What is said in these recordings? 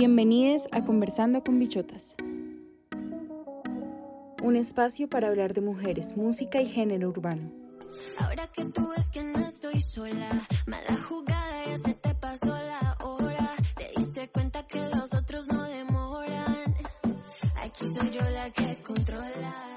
Bienvenidos a Conversando con Bichotas. Un espacio para hablar de mujeres, música y género urbano. Ahora que tú ves que no estoy sola, mala jugada ya se te pasó la hora. Te diste cuenta que los otros no demoran. Aquí soy yo la que controla.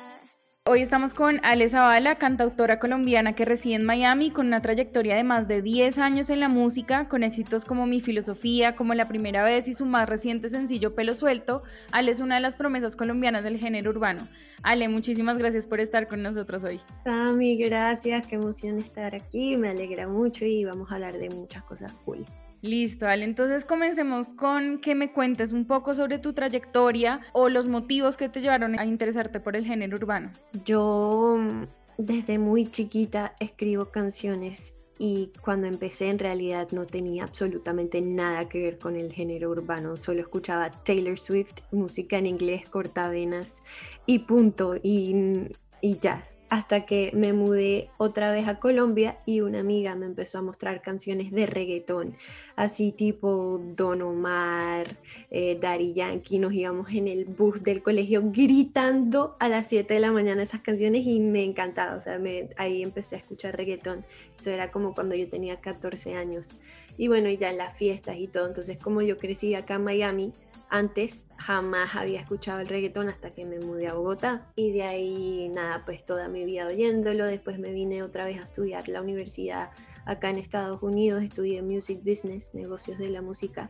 Hoy estamos con Ale Zavala, cantautora colombiana que reside en Miami, con una trayectoria de más de 10 años en la música, con éxitos como Mi Filosofía, como La Primera Vez y su más reciente sencillo Pelo Suelto. Ale es una de las promesas colombianas del género urbano. Ale, muchísimas gracias por estar con nosotros hoy. Sami, gracias, qué emoción estar aquí, me alegra mucho y vamos a hablar de muchas cosas cool. Listo, Ale. Entonces comencemos con que me cuentes un poco sobre tu trayectoria o los motivos que te llevaron a interesarte por el género urbano. Yo mm, desde muy chiquita escribo canciones y cuando empecé en realidad no tenía absolutamente nada que ver con el género urbano, solo escuchaba Taylor Swift, música en inglés, cortavenas y punto, y, y ya, hasta que me mudé otra vez a Colombia y una amiga me empezó a mostrar canciones de reggaetón, así tipo Don Omar, eh, Daddy Yankee, nos íbamos en el bus del colegio gritando a las 7 de la mañana esas canciones y me encantaba, o sea, ahí empecé a escuchar reggaetón, eso era como cuando yo tenía 14 años. Y bueno, y ya las fiestas y todo, entonces como yo crecí acá en Miami, antes jamás había escuchado el reggaetón hasta que me mudé a Bogotá. Y de ahí nada, pues toda mi vida oyéndolo. Después me vine otra vez a estudiar la universidad acá en Estados Unidos, estudié Music Business, negocios de la música.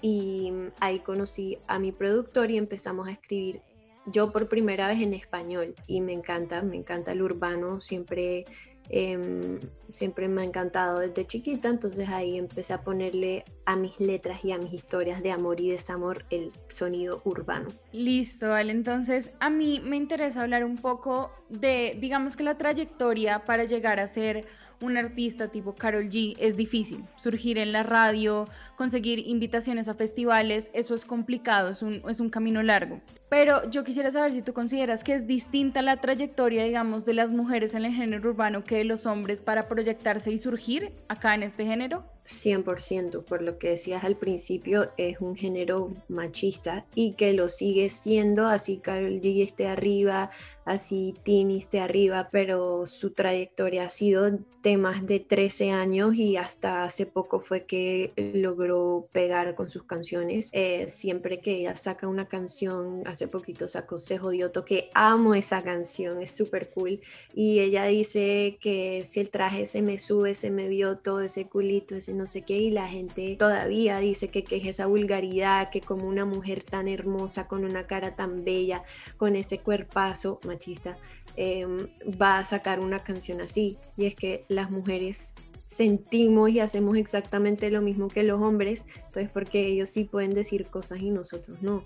Y ahí conocí a mi productor y empezamos a escribir yo por primera vez en español. Y me encanta, me encanta el urbano, siempre Em, siempre me ha encantado desde chiquita, entonces ahí empecé a ponerle a mis letras y a mis historias de amor y desamor el sonido urbano. Listo, vale, entonces a mí me interesa hablar un poco de, digamos que la trayectoria para llegar a ser un artista tipo Carol G es difícil. Surgir en la radio, conseguir invitaciones a festivales, eso es complicado, es un, camino largo. Pero yo quisiera saber si tú consideras que es distinta la trayectoria, digamos, de las mujeres en el género urbano que de los hombres para proyectarse y surgir acá en este género. 100%, por lo que decías al principio, es un género machista y que lo sigue siendo, así Carol G esté arriba, así Tini esté arriba, pero su trayectoria ha sido de más de 13 años y hasta hace poco fue que logró pegar con sus canciones. Eh, siempre que ella saca una canción, hace poquito sacó Se Jodioto, que amo esa canción, es súper cool. Y ella dice que si el traje se me sube, se me vio todo ese culito, ese no sé qué, y la gente todavía dice que, que es esa vulgaridad, que como una mujer tan hermosa, con una cara tan bella, con ese cuerpazo machista, em, va a sacar una canción así. Y es que las mujeres sentimos y hacemos exactamente lo mismo que los hombres, entonces porque ellos sí pueden decir cosas y nosotros no.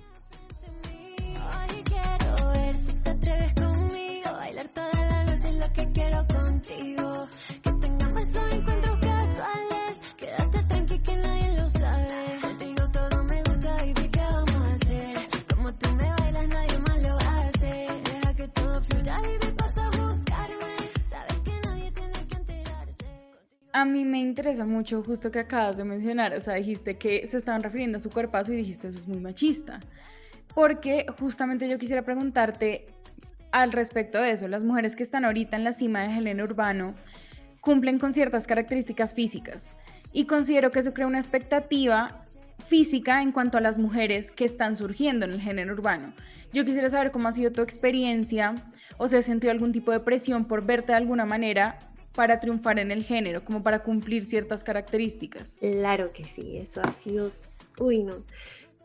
A mí me interesa mucho justo que acabas de mencionar, o sea, dijiste que se estaban refiriendo a su cuerpazo y dijiste eso es muy machista. Porque justamente yo quisiera preguntarte al respecto de eso, las mujeres que están ahorita en la cima del género urbano cumplen con ciertas características físicas y considero que eso crea una expectativa física en cuanto a las mujeres que están surgiendo en el género urbano. Yo quisiera saber cómo ha sido tu experiencia o si has sentido algún tipo de presión por verte de alguna manera para triunfar en el género, como para cumplir ciertas características. Claro que sí, eso ha sido, uy no,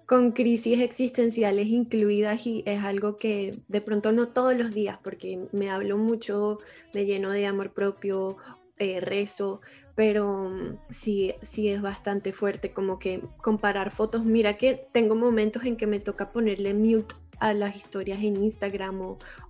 con crisis existenciales incluidas y es algo que de pronto no todos los días, porque me hablo mucho, me lleno de amor propio, eh, rezo, pero mm, sí, sí es bastante fuerte como que comparar fotos. Mira que tengo momentos en que me toca ponerle mute a las historias en Instagram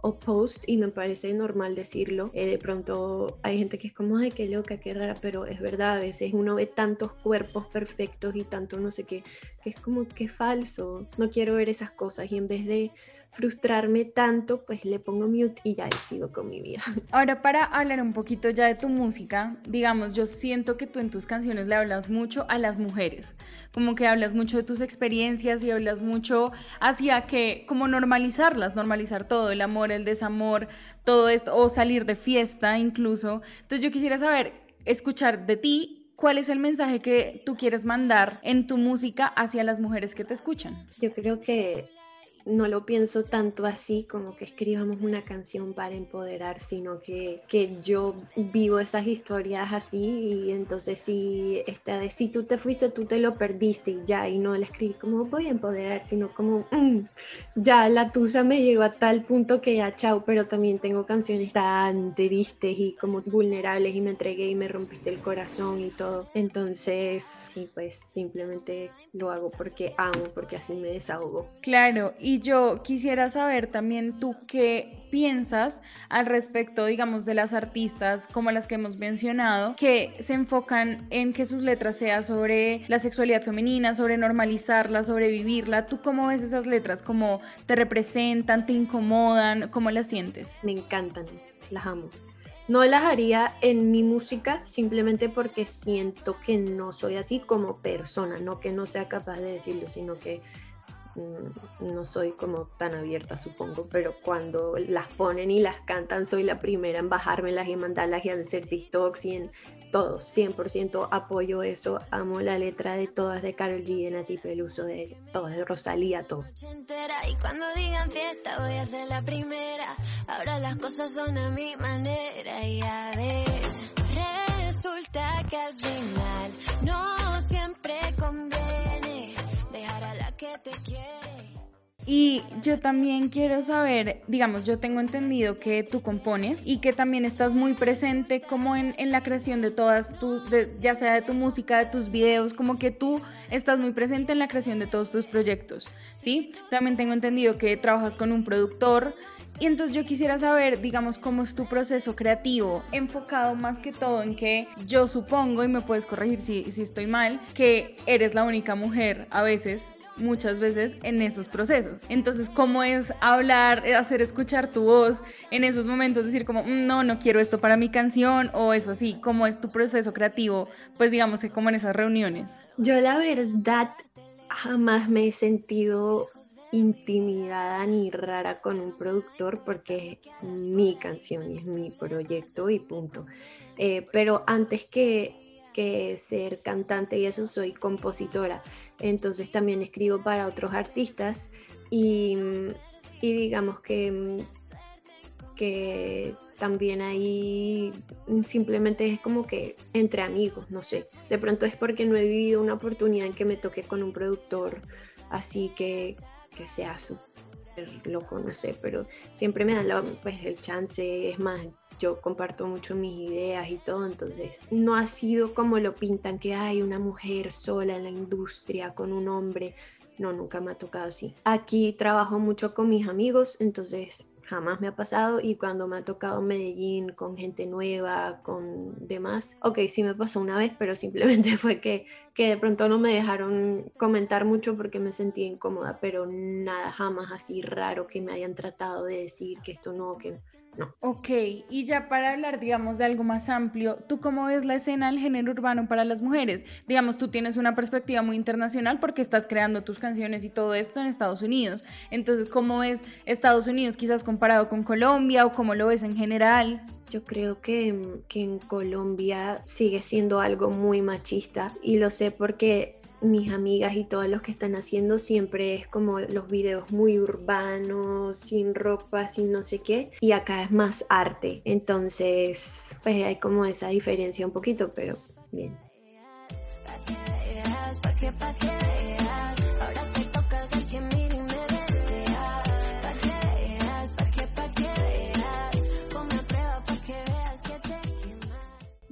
o, post y me parece normal decirlo. Eh, de pronto hay gente que es como, ay, qué loca, qué rara, pero es verdad, a veces uno ve tantos cuerpos perfectos y tanto no sé qué, que es como que falso, no quiero ver esas cosas y en vez de frustrarme tanto, pues le pongo mute y ya sigo con mi vida. Ahora para hablar un poquito ya de tu música, digamos, yo siento que tú en tus canciones le hablas mucho a las mujeres, como que hablas mucho de tus experiencias y hablas mucho hacia que, como normalizarlas, normalizar todo, el amor, el desamor, todo esto, o salir de fiesta incluso. Entonces yo quisiera saber, escuchar de ti ¿Cuál es el mensaje que tú quieres mandar en tu música hacia las mujeres que te escuchan? Yo creo que no lo pienso tanto así como que escribamos una canción para empoderar, sino que, que yo vivo esas historias así y entonces si, esta vez, si tú te fuiste, tú te lo perdiste y ya, y no la escribí como voy a empoderar, sino como mm, ya la tusa me llegó a tal punto que ya chao, pero también tengo canciones tan tristes y como vulnerables y me entregué y me rompiste el corazón y todo. Entonces, y pues simplemente lo hago porque amo, porque así me desahogo. Claro, y yo quisiera saber también tú qué piensas al respecto, digamos, de las artistas como las que hemos mencionado, que se enfocan en que sus letras sean sobre la sexualidad femenina, sobre normalizarla, sobre vivirla. ¿Tú cómo ves esas letras? ¿Cómo te representan, te incomodan? ¿Cómo las sientes? Me encantan, las amo. No las haría en mi música simplemente porque siento que no soy así como persona, no que no sea capaz de decirlo, sino que no soy como tan abierta, supongo, pero cuando las ponen y las cantan, soy la primera en bajármelas y mandarlas y hacer TikToks y en todo, 100% apoyo eso, amo la letra de todas de Carol G, de Nati Peluso, de todas, de Rosalía, todo. Y cuando digan fiesta voy a ser la primera, ahora las cosas son a mi manera y a veces resulta que al final Y yo también quiero saber, digamos, yo tengo entendido que tú compones y que también estás muy presente como en, en la creación de todas tus, ya sea de tu música, de tus videos, como que tú estás muy presente en la creación de todos tus proyectos, ¿sí? También tengo entendido que trabajas con un productor y entonces yo quisiera saber, digamos, cómo es tu proceso creativo, enfocado más que todo en que yo supongo, y me puedes corregir si, si estoy mal, que eres la única mujer a veces muchas veces en esos procesos. Entonces, ¿cómo es hablar, eh, hacer escuchar tu voz en esos momentos? Decir como, mm, no, no quiero esto para mi canción o eso así. ¿Cómo es tu proceso creativo? Pues digamos que como en esas reuniones. Yo la verdad jamás me he sentido intimidada ni rara con un productor porque es mi canción y es mi proyecto y punto. Eh, pero antes que que ser cantante y eso soy compositora. Entonces también escribo para otros artistas y, digamos que, que también ahí simplemente es como que entre amigos, no sé. De pronto es porque no he vivido una oportunidad en que me toque con un productor así que, que sea súper loco, no sé, pero siempre me dan pues, el chance, es más, yo comparto mucho mis ideas y todo, entonces no ha sido como lo pintan, que hay una mujer sola en la industria con un hombre. No, nunca me ha tocado así. Aquí trabajo mucho con mis amigos, entonces jamás me ha pasado y cuando me ha tocado Medellín con gente nueva, con demás, ok, sí me pasó una vez, pero simplemente fue que, que de pronto no me dejaron comentar mucho porque me sentía incómoda, pero nada, jamás así raro que me hayan tratado de decir que esto no, que Ok, y ya para hablar, digamos, de algo más amplio, ¿tú cómo ves la escena del género urbano para las mujeres? Digamos, tú tienes una perspectiva muy internacional porque estás creando tus canciones y todo esto en Estados Unidos. Entonces, ¿cómo ves Estados Unidos quizás comparado con Colombia o cómo lo ves en general? Yo creo que, que en Colombia sigue siendo algo muy machista y lo sé porque mis amigas y todos los que están haciendo siempre es como los videos muy urbanos, sin ropa, sin no sé qué, y acá es más arte. Entonces, pues hay como esa diferencia un poquito, pero bien.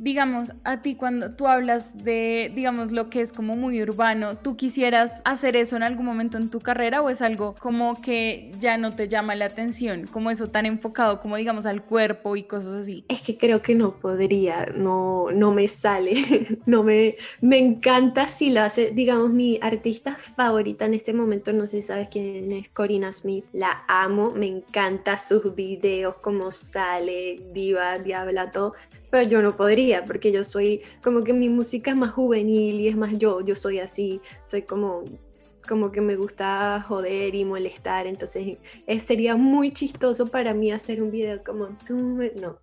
Digamos, a ti cuando tú hablas de, digamos, lo que es como muy urbano, ¿tú quisieras hacer eso en algún momento en tu carrera o es algo como que ya no te llama la atención, como eso tan enfocado como digamos al cuerpo y cosas así? Es que creo que no podría, no, no me sale, no me, me encanta si lo hace, digamos, mi artista favorita en este momento, no sé si sabes quién es Corina Smith, la amo, me encanta sus videos, cómo sale, diva, diabla, todo, pero yo no podría porque yo soy como que mi música es más juvenil y es más yo, yo soy así, soy como como que me gusta joder y molestar, entonces eh, sería muy chistoso para mí hacer un video como tú, no,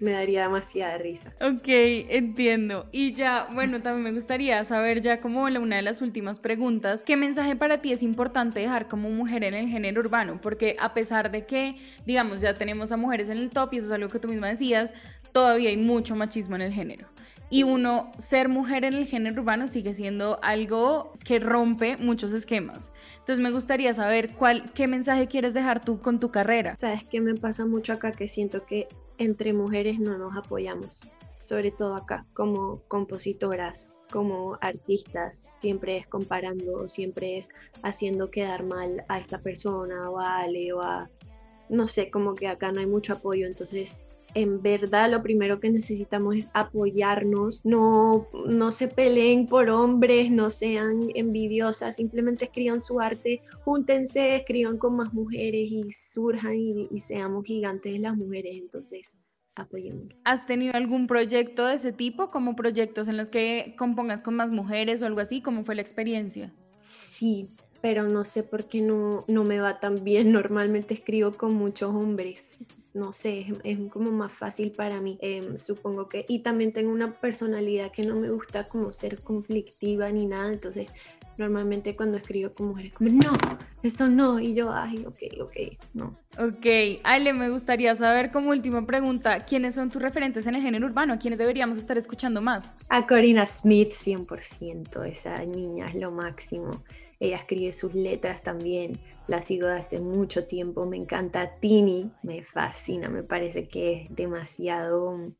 me daría demasiada risa. Ok, entiendo. Y ya, bueno, también me gustaría saber ya como una de las últimas preguntas, ¿qué mensaje para ti es importante dejar como mujer en el género urbano? Porque a pesar de que, digamos, ya tenemos a mujeres en el top y eso es algo que tú misma decías, todavía hay mucho machismo en el género. Y uno, ser mujer en el género urbano sigue siendo algo que rompe muchos esquemas. Entonces me gustaría saber cuál, qué mensaje quieres dejar tú con tu carrera. Sabes que me pasa mucho acá que siento que entre mujeres no nos apoyamos, sobre todo acá, como compositoras, como artistas, siempre es comparando, siempre es haciendo quedar mal a esta persona o a Ale o a, no sé, como que acá no hay mucho apoyo, entonces en verdad lo primero que necesitamos es apoyarnos, no, no se peleen por hombres, no sean envidiosas, simplemente escriban su arte, júntense, escriban con más mujeres y surjan y, y seamos gigantes las mujeres, entonces apoyémonos. ¿Has tenido algún proyecto de ese tipo, como proyectos en los que compongas con más mujeres o algo así? ¿Cómo fue la experiencia? Sí, pero no sé por qué no, no me va tan bien. Normalmente escribo con muchos hombres no sé, es, como más fácil para mí, em, supongo que, y también tengo una personalidad que no me gusta como ser conflictiva ni nada, entonces normalmente cuando escribo con mujeres como, no, eso no, y yo, ay, ok, ok, no. Ok, Ale, me gustaría saber como última pregunta, ¿quiénes son tus referentes en el género urbano? ¿Quiénes deberíamos estar escuchando más? A Corina Smith, 100%, esa niña es lo máximo. Ella escribe sus letras también, la sigo desde mucho tiempo, me encanta Tini, me fascina, me parece que es demasiado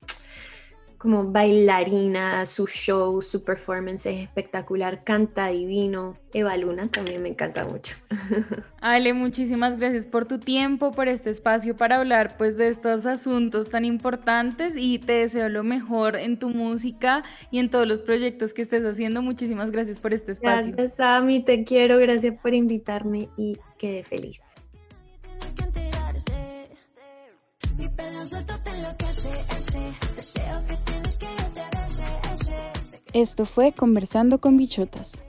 como bailarina, su show, su performance es espectacular, canta divino. Eva Luna también me encanta mucho. Ale, muchísimas gracias por tu tiempo, por este espacio para hablar pues de estos asuntos tan importantes y te deseo lo mejor en tu música y en todos los proyectos que estés haciendo. Muchísimas gracias por este espacio. Gracias, Ami, te quiero, gracias por invitarme y quedé feliz. Esto fue Conversando con Bichotas.